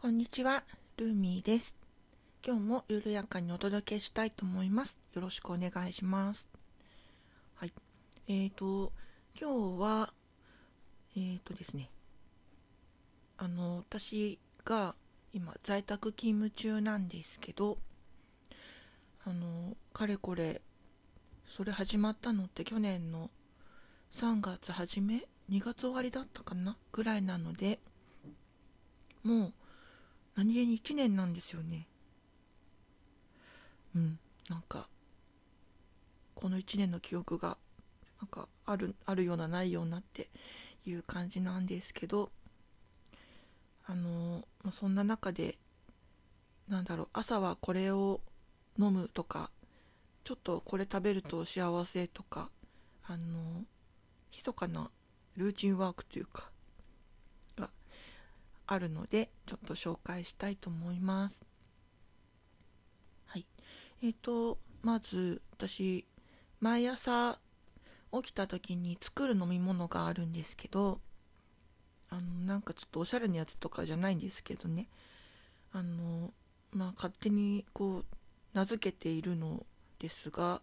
こんにちは、ルーミーです。今日も緩やかにお届けしたいと思います。よろしくお願いします。はい。えーと、今日は、えーとですね、あの、私が今在宅勤務中なんですけど、あの、かれこれ、それ始まったのって去年の3月初め ?2 月終わりだったかなぐらいなので、もう何気に1年なんですよね。うん。なんかこの1年の記憶がなんかあるあるようなないようなっていう感じなんですけどあのそんな中でなんだろう朝はこれを飲むとかちょっとこれ食べると幸せとかあの密かなルーチンワークというかあるのでちょっと紹介したいと思います。はい。えっ、ー、と、まず私、毎朝起きた時に作る飲み物があるんですけど、あの、なんかちょっとおしゃれなやつとかじゃないんですけどね、あの、まあ、勝手にこう、名付けているのですが、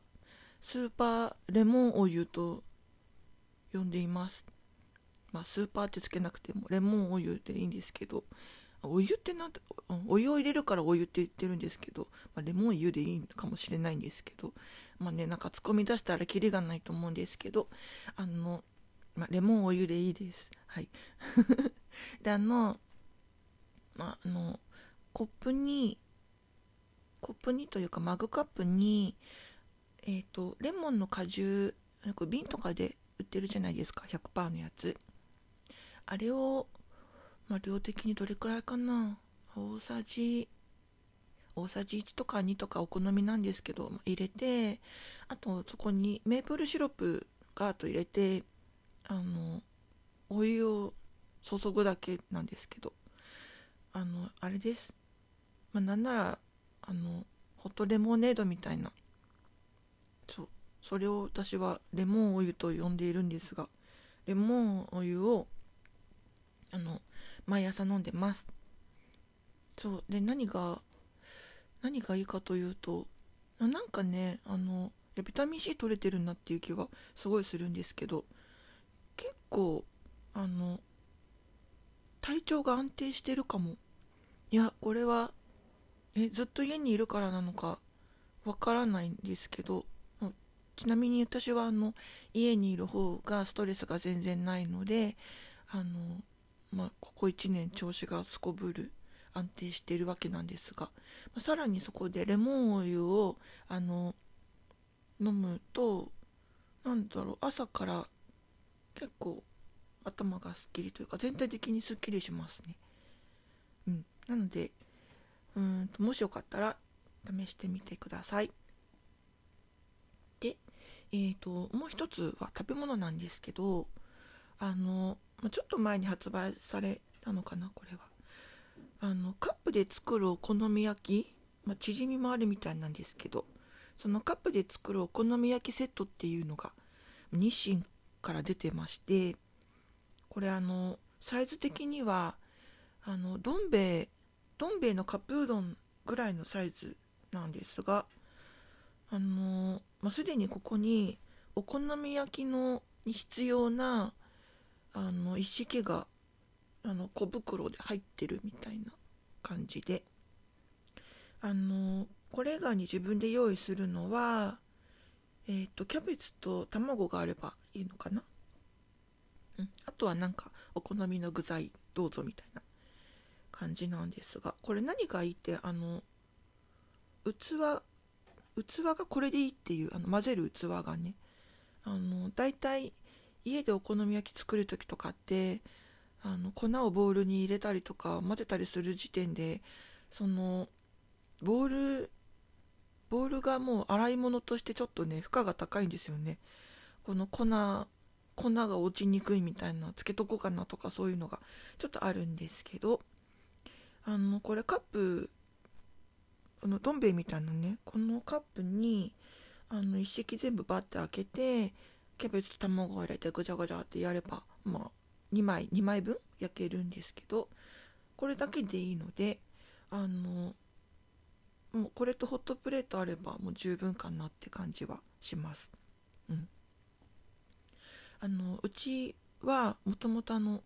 スーパーレモンお湯と呼んでいます。まあ、スーパーってつけなくてもレモンお湯でいいんですけどお湯ってなんてお湯を入れるからお湯って言ってるんですけど、まあ、レモン湯でいいかもしれないんですけどまあねなんか突っ込み出したらキリがないと思うんですけどあの、まあ、レモンお湯でいいです。はい。であのまあのコップにコップにというかマグカップにえっ、ー、とレモンの果汁なんか瓶とかで売ってるじゃないですか。100%のやつ。あれを、まあ、量的にどれくらいかな。大さじ大さじ1とか2とかお好みなんですけど入れてあとそこにメープルシロップガーッと入れてあのお湯を注ぐだけなんですけどあのあれです、まあ、なんならあのホットレモネードみたいな。そうそれを私はレモンお湯と呼んでいるんですがレモンお湯をあの毎朝飲んでます。そうで何が何がいいかというとなんかねあのビタミン C 取れてるなっていう気はすごいするんですけど結構あの体調が安定してるかも。いやこれはえずっと家にいるからなのかわからないんですけどちなみに私はあの家にいる方がストレスが全然ないのであのまあ、ここ1年調子がすこぶる安定しているわけなんですが、まあ、さらにそこでレモンお湯をあの飲むとなんだろう朝から結構頭がすっきりというか全体的にすっきりしますね。うん、なのでうんともしよかったら試してみてください。で、えーともう一つは食べ物なんですけどあのちょっと前に発売されたのかなこれは。あのカップで作るお好み焼き、まあ、チヂミもあるみたいなんですけどそのカップで作るお好み焼きセットっていうのが日清から出てましてこれあのサイズ的にはあのどん兵衛どん兵衛のカップうどんぐらいのサイズなんですがあの、まあ、すでにここにお好み焼きのに必要なあの一式があの小袋で入ってるみたいな感じで。あのこれがに自分で用意するのはえっ、ー、とキャベツと卵があればいいのかな、うん、あとはなんかお好みの具材どうぞみたいな感じなんですがこれ何がいいってあの器器がこれでいいっていうあの混ぜる器がねあの大体家でお好み焼き作る時とかってあの粉をボウルに入れたりとか混ぜたりする時点でそのボウルボウルがもう洗い物としてちょっとね負荷が高いんですよね。この粉粉が落ちにくいみたいなつけとこうかなとかそういうのがちょっとあるんですけどあのこれカップあのどん兵衛みたいなねこのカップにあの一式全部バッて開けてキャベツ卵を入れてぐちゃぐちゃってやればまあ2枚2枚分焼けるんですけどこれだけでいいのであのもうこれとホットプレートあればもう十分かなって感じはします。うん、あのうちはもともとあの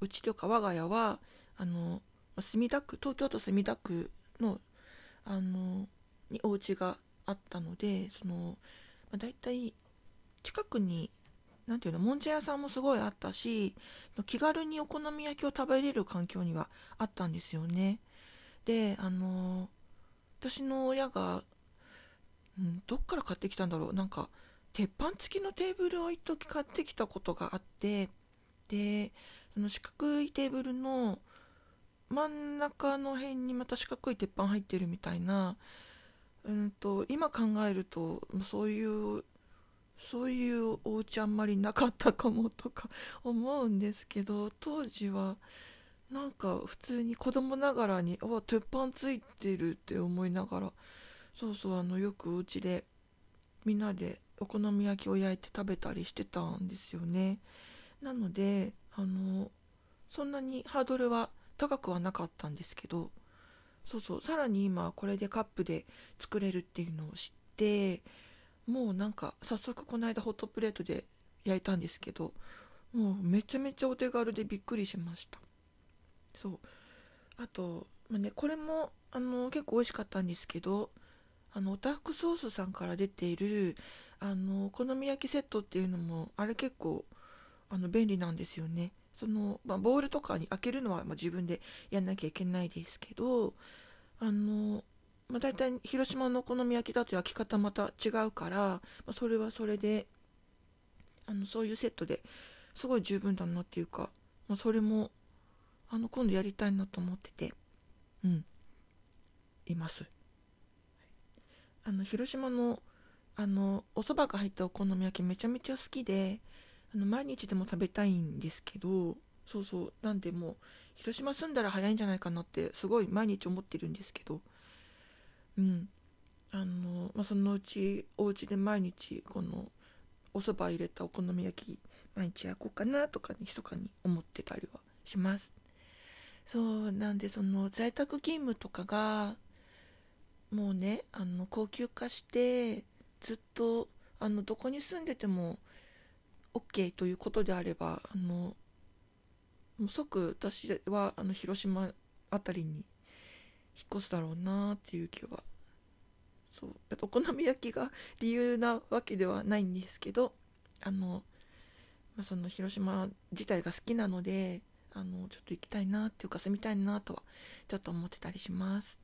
うちというか我が家はあの墨田区東京都墨田区のあのにお家があったのでその、まあ、大体近くに何ていうのもんじゃ屋さんもすごいあったし気軽にお好み焼きを食べれる環境にはあったんですよね。であの私の親が、うん、どっから買ってきたんだろう。なんか鉄板付きのテーブルを一時買ってきたことがあってでその四角いテーブルの真ん中の辺にまた四角い鉄板入ってるみたいな、うんと、今考えるとそういうそういうお家あんまりなかったかもとか思うんですけど当時はなんか普通に子供ながらに「あ鉄板ついてる」って思いながらそうそうあのよくお家でみんなでお好み焼きを焼いて食べたりしてたんですよね。なのであのそんなにハードルは高くはなかったんですけどそうそうさらに今これでカップで作れるっていうのを知ってもうなんか早速この間ホットプレートで焼いたんですけどもうめちゃめちゃお手軽でびっくりしました。そう。あと、まあね、これもあの結構美味しかったんですけどあのオタフクソースさんから出ているあのお好み焼きセットっていうのもあれ結構あの便利なんですよね。その、まあ、ボールとかに開けるのは、ま、自分でやんなきゃいけないですけどあの、まあ、大体広島のお好み焼きだと焼き方また違うから、まあ、それはそれであのそういうセットですごい十分だなっていうか、まあ、それもあの今度やりたいなと思っててうん。います。あの広島のあのお蕎麦が入ったお好み焼きめちゃめちゃ好きであの毎日でも食べたいんですけどそうそうなんでも広島住んだら早いんじゃないかなってすごい毎日思ってるんですけどうん。あの、まあ、そのうちお家で毎日このお蕎麦入れたお好み焼き毎日焼こうかなとかに密かに思ってたりはします。そうなんでその在宅勤務とかがもうねあの高級化してずっとあのどこに住んでても OK ということであればあのもう即私はあの広島辺りに引っ越すだろうなっていう気はそう。お好み焼きが理由なわけではないんですけどあの、まあ、その広島自体が好きなのであのちょっと行きたいなっていうか住みたいなとはちょっと思ってたりします。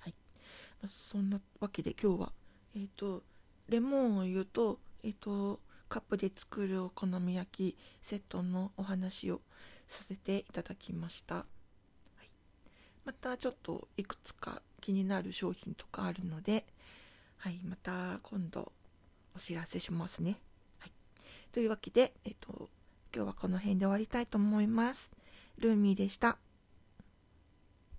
はい、まあ、そんなわけで今日はえっ、ー、とレモンを言うとえっ、ー、とカップで作るお好み焼きセットのお話をさせていただきました、はい、またちょっといくつか気になる商品とかあるので、はい、また今度お知らせしますね、はい、というわけで、えっと、今日はこの辺で終わりたいと思います。ルーミーでした。